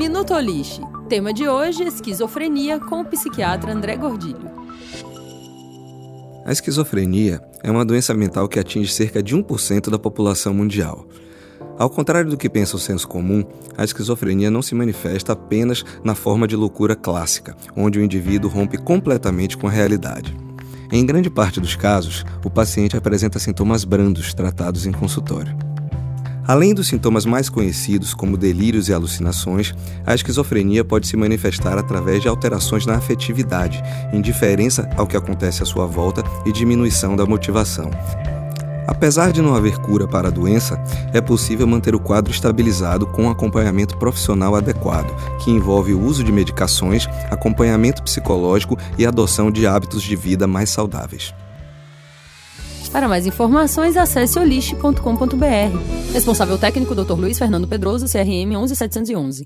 Minuto Oliche. Tema de hoje: esquizofrenia com o psiquiatra André Gordilho. A esquizofrenia é uma doença mental que atinge cerca de 1% da população mundial. Ao contrário do que pensa o senso comum, a esquizofrenia não se manifesta apenas na forma de loucura clássica, onde o indivíduo rompe completamente com a realidade. Em grande parte dos casos, o paciente apresenta sintomas brandos tratados em consultório. Além dos sintomas mais conhecidos, como delírios e alucinações, a esquizofrenia pode se manifestar através de alterações na afetividade, indiferença ao que acontece à sua volta e diminuição da motivação. Apesar de não haver cura para a doença, é possível manter o quadro estabilizado com um acompanhamento profissional adequado, que envolve o uso de medicações, acompanhamento psicológico e adoção de hábitos de vida mais saudáveis. Para mais informações, acesse oliste.com.br. Responsável técnico Dr. Luiz Fernando Pedroso, CRM 11711.